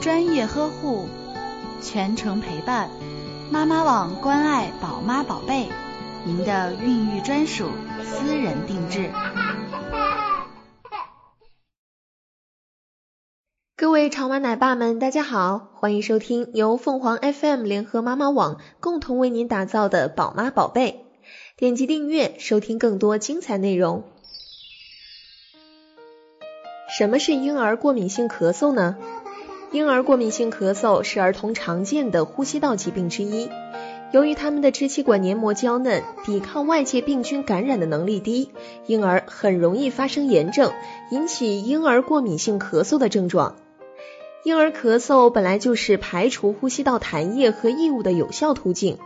专业呵护，全程陪伴，妈妈网关爱宝妈宝贝，您的孕育专属，私人定制。各位潮玩奶爸们，大家好，欢迎收听由凤凰 FM 联合妈妈网共同为您打造的宝妈宝贝，点击订阅收听更多精彩内容。什么是婴儿过敏性咳嗽呢？婴儿过敏性咳嗽是儿童常见的呼吸道疾病之一。由于他们的支气管黏膜娇嫩，抵抗外界病菌感染的能力低，婴儿很容易发生炎症，引起婴儿过敏性咳嗽的症状。婴儿咳嗽本来就是排除呼吸道痰液和异物的有效途径，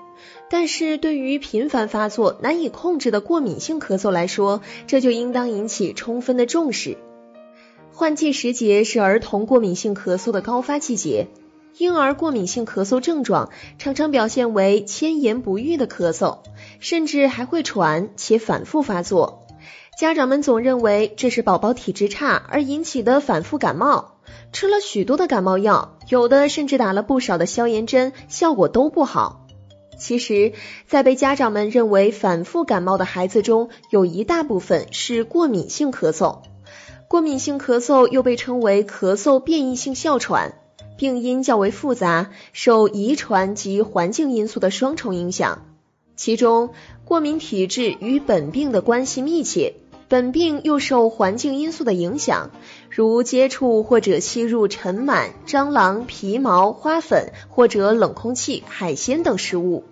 但是对于频繁发作、难以控制的过敏性咳嗽来说，这就应当引起充分的重视。换季时节是儿童过敏性咳嗽的高发季节，婴儿过敏性咳嗽症状常常表现为千言不愈的咳嗽，甚至还会喘且反复发作。家长们总认为这是宝宝体质差而引起的反复感冒。吃了许多的感冒药，有的甚至打了不少的消炎针，效果都不好。其实，在被家长们认为反复感冒的孩子中，有一大部分是过敏性咳嗽。过敏性咳嗽又被称为咳嗽变异性哮喘，病因较为复杂，受遗传及环境因素的双重影响。其中，过敏体质与本病的关系密切。本病又受环境因素的影响，如接触或者吸入尘螨、蟑螂、皮毛、花粉或者冷空气、海鲜等食物。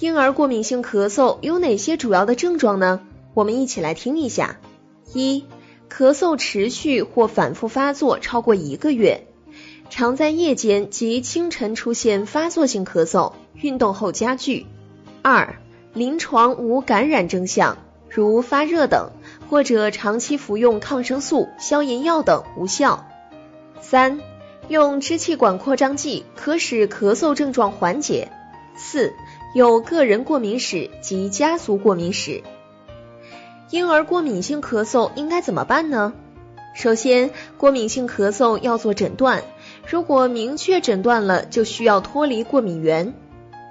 婴儿过敏性咳嗽有哪些主要的症状呢？我们一起来听一下：一、咳嗽持续或反复发作超过一个月，常在夜间及清晨出现发作性咳嗽，运动后加剧；二、临床无感染征象。如发热等，或者长期服用抗生素、消炎药等无效。三、用支气管扩张剂可使咳嗽症状缓解。四、有个人过敏史及家族过敏史。婴儿过敏性咳嗽应该怎么办呢？首先，过敏性咳嗽要做诊断，如果明确诊断了，就需要脱离过敏源。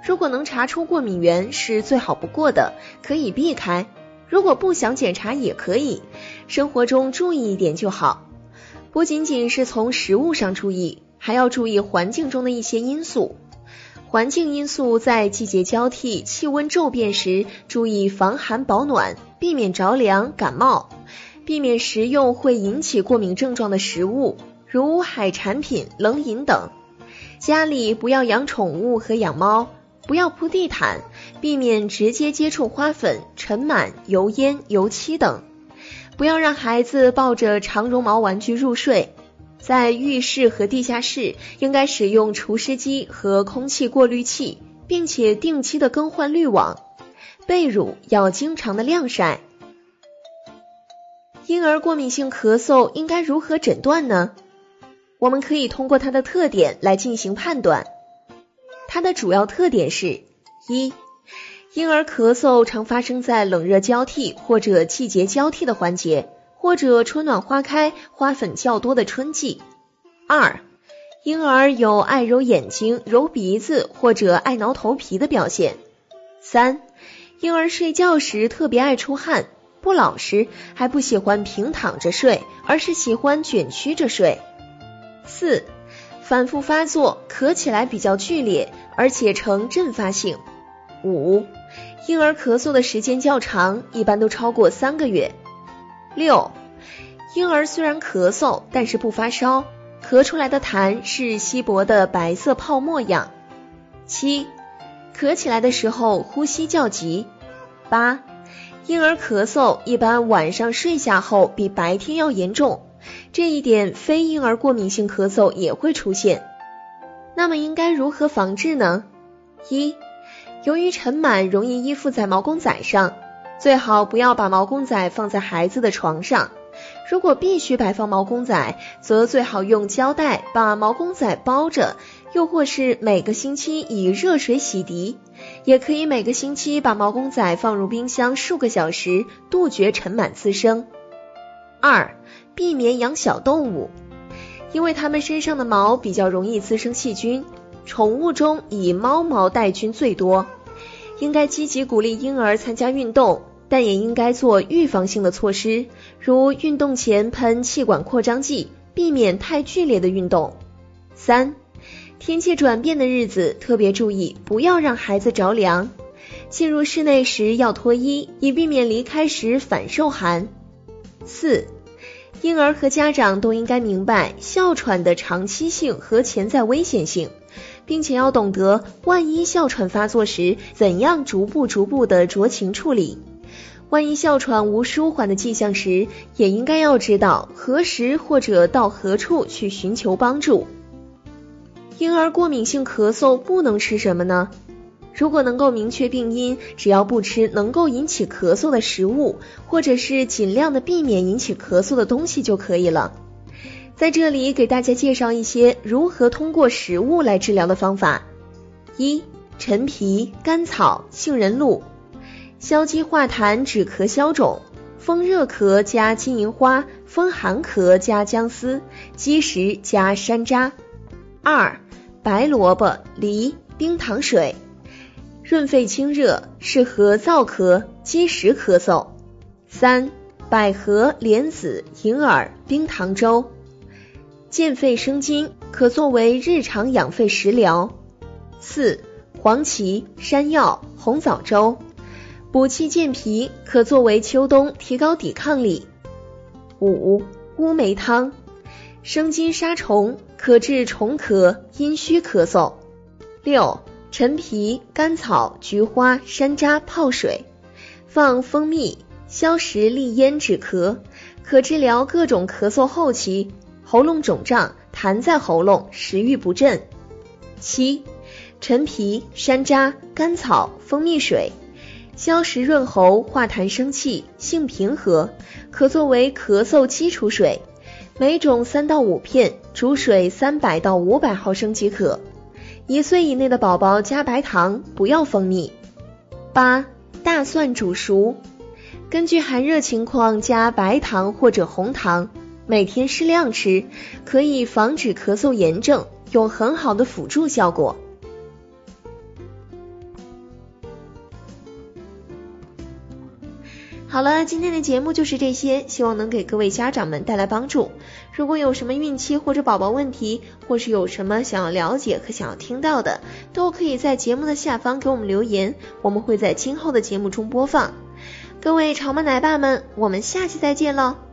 如果能查出过敏源，是最好不过的，可以避开。如果不想检查也可以，生活中注意一点就好。不仅仅是从食物上注意，还要注意环境中的一些因素。环境因素在季节交替、气温骤变时，注意防寒保暖，避免着凉感冒，避免食用会引起过敏症状的食物，如海产品、冷饮等。家里不要养宠物和养猫。不要铺地毯，避免直接接触花粉、尘螨、油烟、油漆等。不要让孩子抱着长绒毛玩具入睡。在浴室和地下室应该使用除湿机和空气过滤器，并且定期的更换滤网。被褥要经常的晾晒。婴儿过敏性咳嗽应该如何诊断呢？我们可以通过它的特点来进行判断。它的主要特点是：一、婴儿咳嗽常发生在冷热交替或者季节交替的环节，或者春暖花开、花粉较多的春季；二、婴儿有爱揉眼睛、揉鼻子或者爱挠头皮的表现；三、婴儿睡觉时特别爱出汗，不老实，还不喜欢平躺着睡，而是喜欢卷曲着睡；四、反复发作，咳起来比较剧烈。而且呈阵发性。五、婴儿咳嗽的时间较长，一般都超过三个月。六、婴儿虽然咳嗽，但是不发烧，咳出来的痰是稀薄的白色泡沫样。七、咳起来的时候呼吸较急。八、婴儿咳嗽一般晚上睡下后比白天要严重，这一点非婴儿过敏性咳嗽也会出现。那么应该如何防治呢？一，由于尘螨容易依附在毛公仔上，最好不要把毛公仔放在孩子的床上。如果必须摆放毛公仔，则最好用胶带把毛公仔包着，又或是每个星期以热水洗涤，也可以每个星期把毛公仔放入冰箱数个小时，杜绝尘螨滋生。二，避免养小动物。因为它们身上的毛比较容易滋生细菌。宠物中以猫毛带菌最多。应该积极鼓励婴儿参加运动，但也应该做预防性的措施，如运动前喷气管扩张剂，避免太剧烈的运动。三、天气转变的日子特别注意，不要让孩子着凉。进入室内时要脱衣，以避免离开时反受寒。四、婴儿和家长都应该明白哮喘的长期性和潜在危险性。并且要懂得，万一哮喘发作时，怎样逐步逐步的酌情处理。万一哮喘无舒缓的迹象时，也应该要知道何时或者到何处去寻求帮助。婴儿过敏性咳嗽不能吃什么呢？如果能够明确病因，只要不吃能够引起咳嗽的食物，或者是尽量的避免引起咳嗽的东西就可以了。在这里给大家介绍一些如何通过食物来治疗的方法：一、陈皮、甘草、杏仁露，消积化痰止咳消肿，风热咳加金银花，风寒咳加姜丝，积食加山楂。二、白萝卜、梨、冰糖水，润肺清热，适合燥咳、积食咳嗽。三、百合、莲子、银耳、冰糖粥。健肺生津，可作为日常养肺食疗。四、黄芪、山药、红枣粥，补气健脾，可作为秋冬提高抵抗力。五、乌梅汤，生津杀虫，可治虫咳、阴虚咳嗽。六、陈皮、甘草、菊花、山楂泡水，放蜂蜜，消食利咽止咳，可治疗各种咳嗽后期。喉咙肿胀、痰在喉咙、食欲不振。七、陈皮、山楂、甘草、蜂蜜水，消食润喉、化痰生气，性平和，可作为咳嗽基础水，每种三到五片，煮水三百到五百毫升即可。一岁以内的宝宝加白糖，不要蜂蜜。八、大蒜煮熟，根据寒热情况加白糖或者红糖。每天适量吃，可以防止咳嗽炎症，有很好的辅助效果。好了，今天的节目就是这些，希望能给各位家长们带来帮助。如果有什么孕期或者宝宝问题，或是有什么想要了解和想要听到的，都可以在节目的下方给我们留言，我们会在今后的节目中播放。各位潮妈奶爸们，我们下期再见喽！